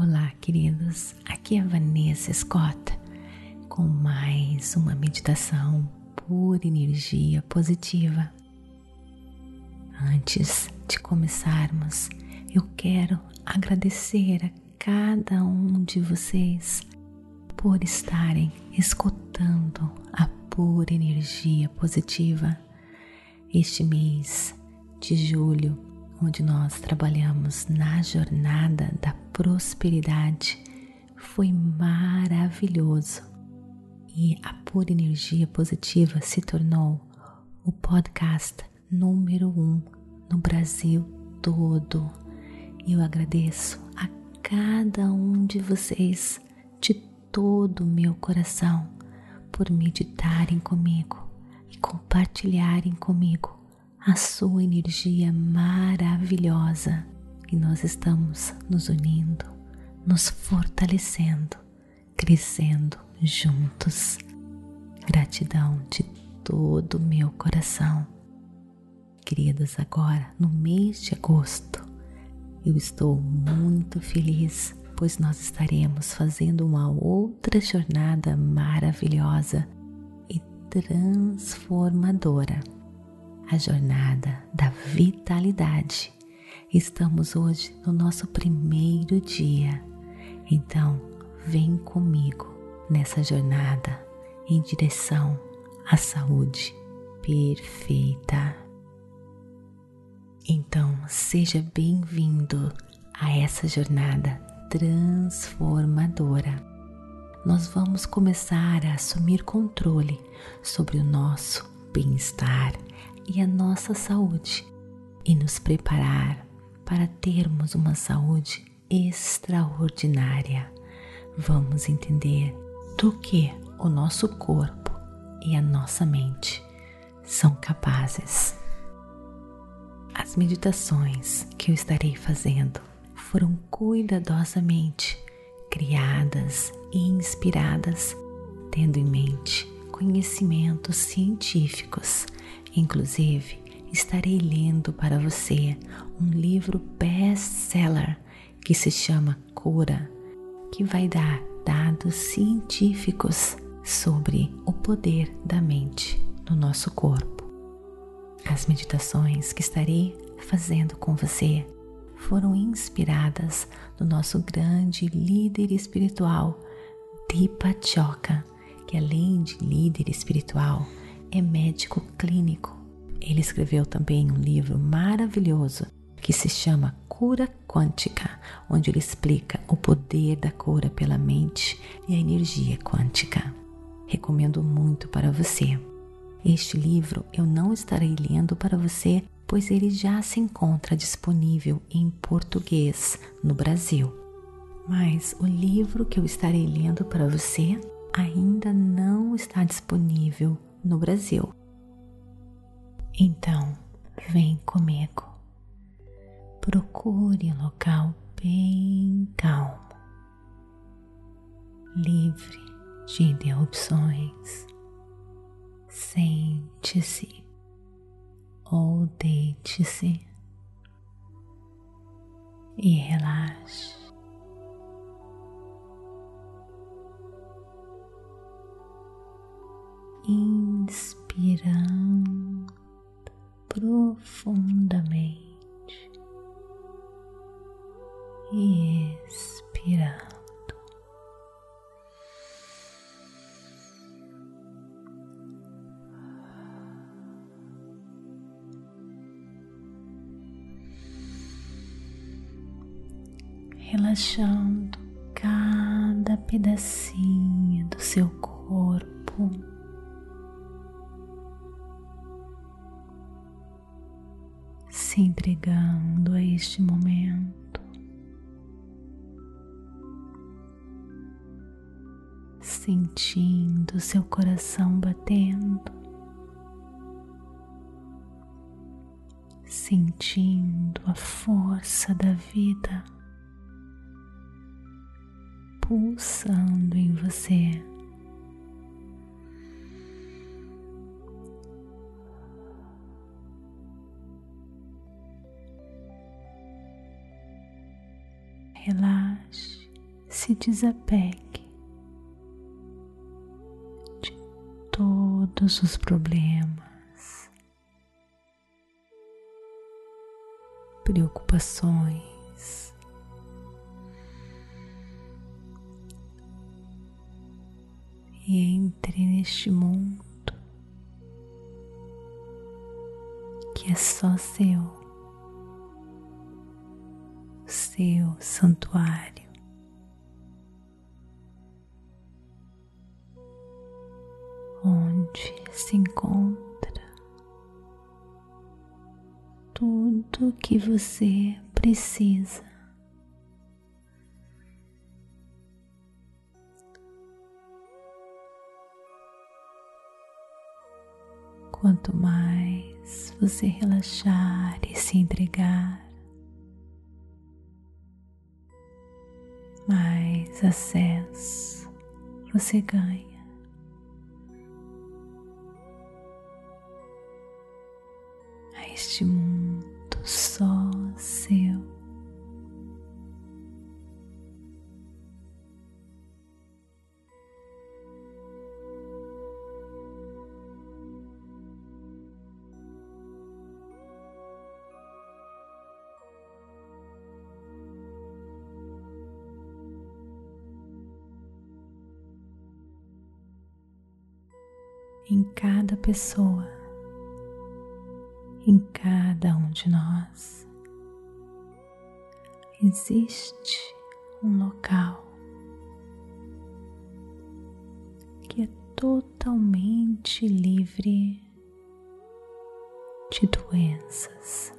Olá, queridos. Aqui é Vanessa Scott com mais uma meditação por energia positiva. Antes de começarmos, eu quero agradecer a cada um de vocês por estarem escutando a pura energia positiva. Este mês de julho onde nós trabalhamos na jornada da prosperidade, foi maravilhoso. E a pura energia positiva se tornou o podcast número um no Brasil todo. E eu agradeço a cada um de vocês de todo o meu coração por meditarem comigo e compartilharem comigo a sua energia maravilhosa e nós estamos nos unindo, nos fortalecendo, crescendo juntos. Gratidão de todo o meu coração. Queridas, agora no mês de agosto, eu estou muito feliz, pois nós estaremos fazendo uma outra jornada maravilhosa e transformadora a jornada da vitalidade. Estamos hoje no nosso primeiro dia, então vem comigo nessa jornada em direção à saúde perfeita. Então seja bem-vindo a essa jornada transformadora. Nós vamos começar a assumir controle sobre o nosso bem-estar e a nossa saúde e nos preparar para termos uma saúde extraordinária. Vamos entender do que o nosso corpo e a nossa mente são capazes. As meditações que eu estarei fazendo foram cuidadosamente criadas e inspiradas, tendo em mente conhecimentos científicos Inclusive, estarei lendo para você um livro best-seller que se chama Cura, que vai dar dados científicos sobre o poder da mente no nosso corpo. As meditações que estarei fazendo com você foram inspiradas no nosso grande líder espiritual, Deepa Chokra, que além de líder espiritual, é médico clínico. Ele escreveu também um livro maravilhoso que se chama Cura Quântica, onde ele explica o poder da cura pela mente e a energia quântica. Recomendo muito para você. Este livro eu não estarei lendo para você, pois ele já se encontra disponível em português no Brasil. Mas o livro que eu estarei lendo para você ainda não está disponível no Brasil. Então, vem comigo. Procure um local bem calmo, livre de interrupções. Sente-se ou deite-se e relaxe. Inspirando profundamente e expirando. Relaxando cada pedacinho do seu corpo. A este momento, sentindo seu coração batendo, sentindo a força da vida pulsando em você. Relaxe se desapegue de todos os problemas, preocupações. E entre neste mundo que é só seu, seu santuário. Onde se encontra tudo que você precisa. Quanto mais você relaxar e se entregar, mais acesso você ganha. A este mundo pessoa, em cada um de nós. Existe um local que é totalmente livre de doenças,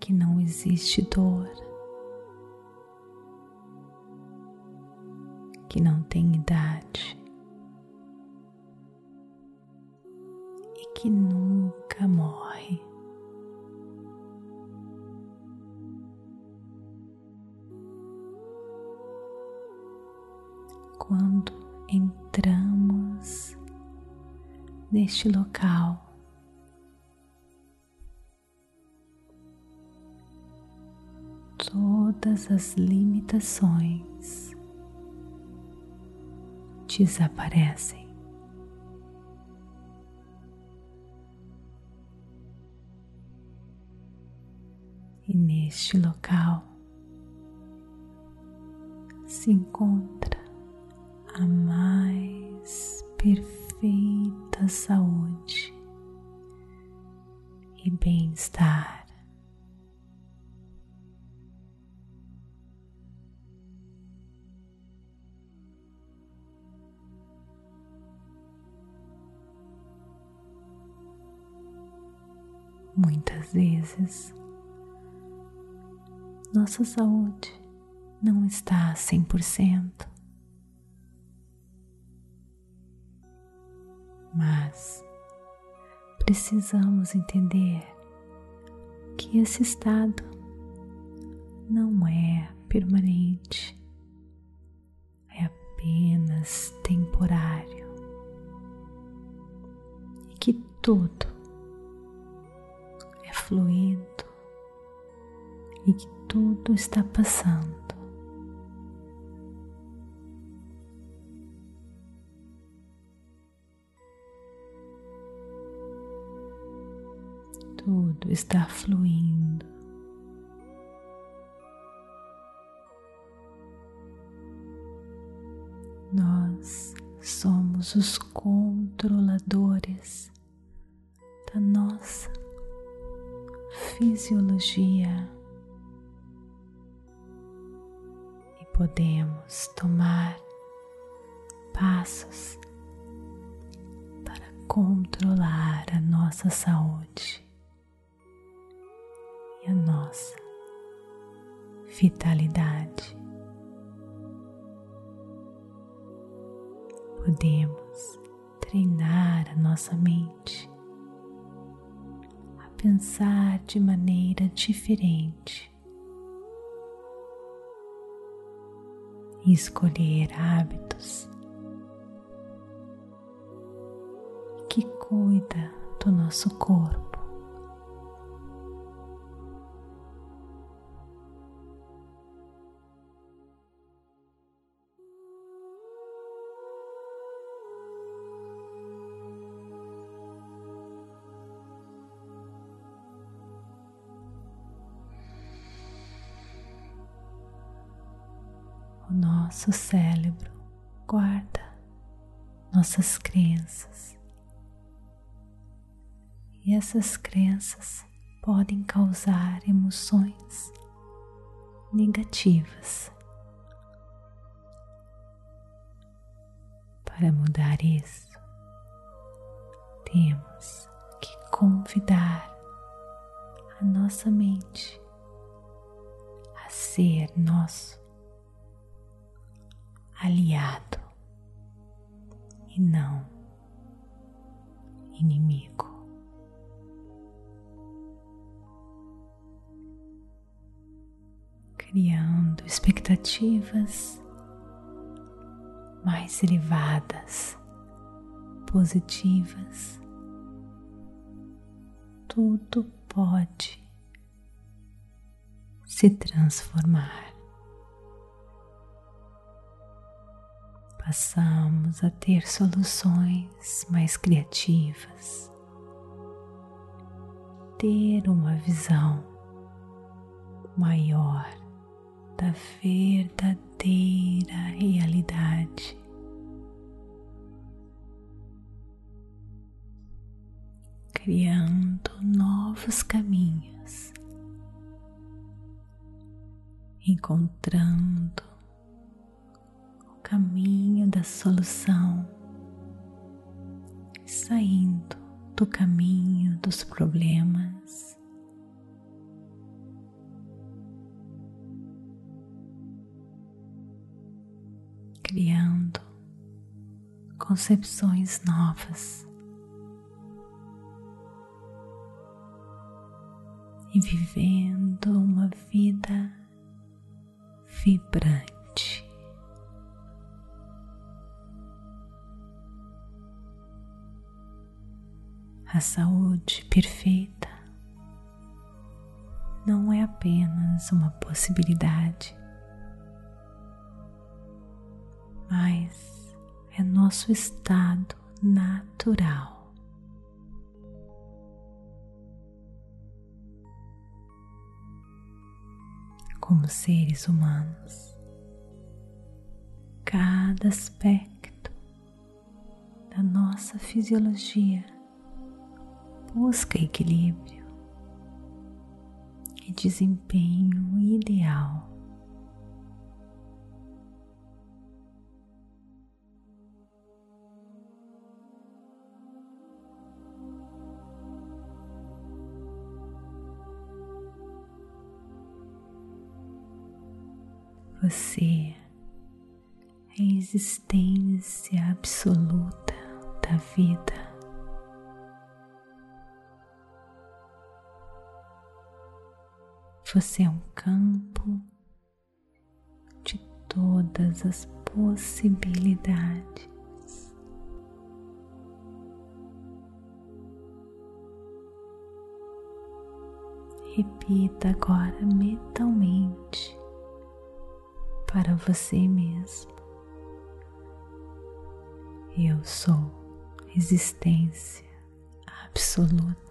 que não existe dor. Que não tem idade e que nunca morre. Quando entramos neste local, todas as limitações desaparecem. E neste local se encontra a mais perfeita saúde e bem-estar. Muitas vezes, nossa saúde não está a 100%, mas precisamos entender que esse estado não é permanente, é apenas temporário. E que tudo fluindo e que tudo está passando. Tudo está fluindo. Nós somos os controladores da nossa fisiologia e podemos tomar passos para controlar a nossa saúde e a nossa vitalidade. Podemos treinar a nossa mente pensar de maneira diferente. E escolher hábitos que cuida do nosso corpo nosso cérebro guarda nossas crenças. E essas crenças podem causar emoções negativas. Para mudar isso, temos que convidar a nossa mente a ser nosso aliado e não inimigo. Criando expectativas mais elevadas, positivas, tudo pode se transformar. Passamos a ter soluções mais criativas, ter uma visão maior da verdadeira realidade. Criando novos caminhos encontrando caminho da solução, saindo do caminho dos problemas. Criando concepções novas e vivendo uma vida vibrante. A saúde perfeita não é apenas uma possibilidade, mas é nosso estado natural. como seres humanos. Cada aspecto da nossa fisiologia busca equilíbrio e desempenho ideal. Você é a existência absoluta da vida. Você é um campo de todas as possibilidades. Repita agora mentalmente para você mesmo. Eu sou existência absoluta.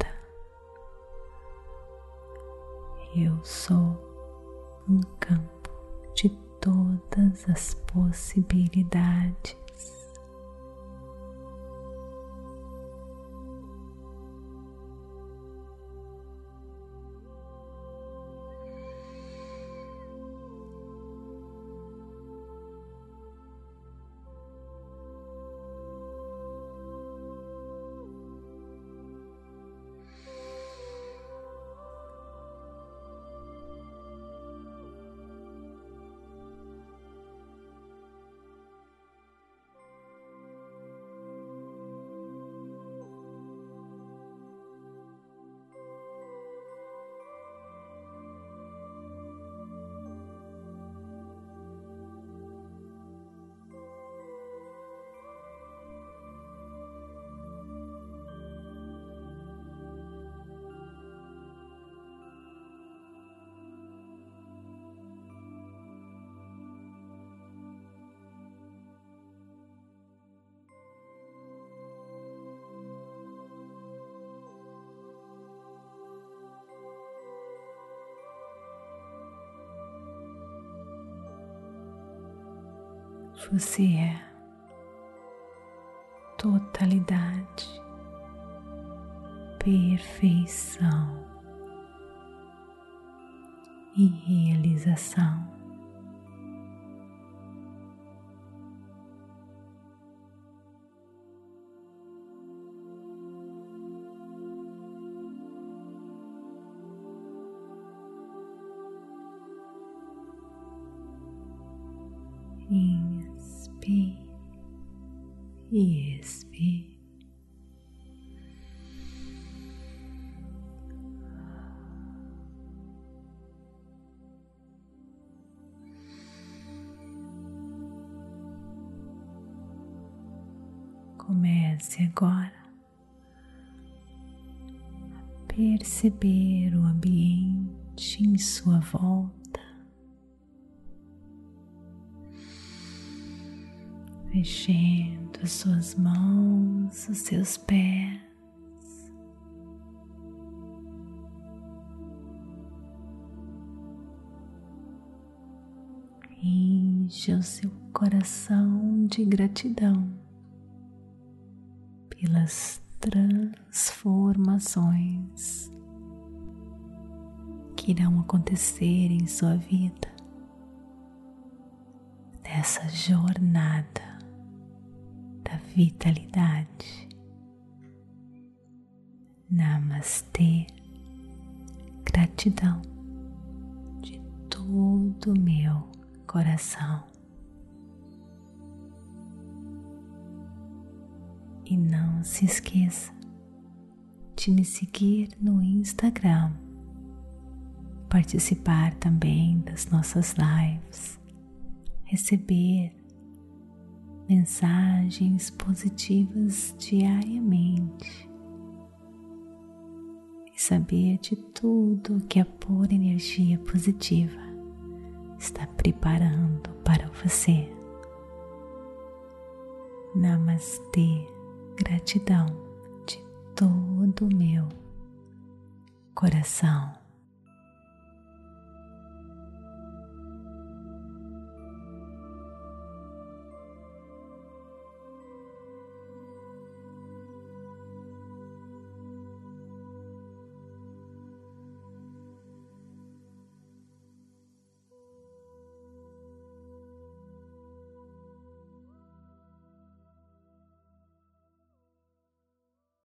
Eu sou um campo de todas as possibilidades. Você é. Totalidade, perfeição. E realização. E expire. Comece agora a perceber o ambiente em sua volta. mexendo as suas mãos, os seus pés. Enche o seu coração de gratidão pelas transformações que irão acontecer em sua vida nessa jornada da vitalidade. Namastê, gratidão de todo o meu coração. E não se esqueça de me seguir no Instagram, participar também das nossas lives, receber mensagens positivas diariamente e saber de tudo que a pura energia positiva está preparando para você. Namastê, gratidão de todo o meu coração.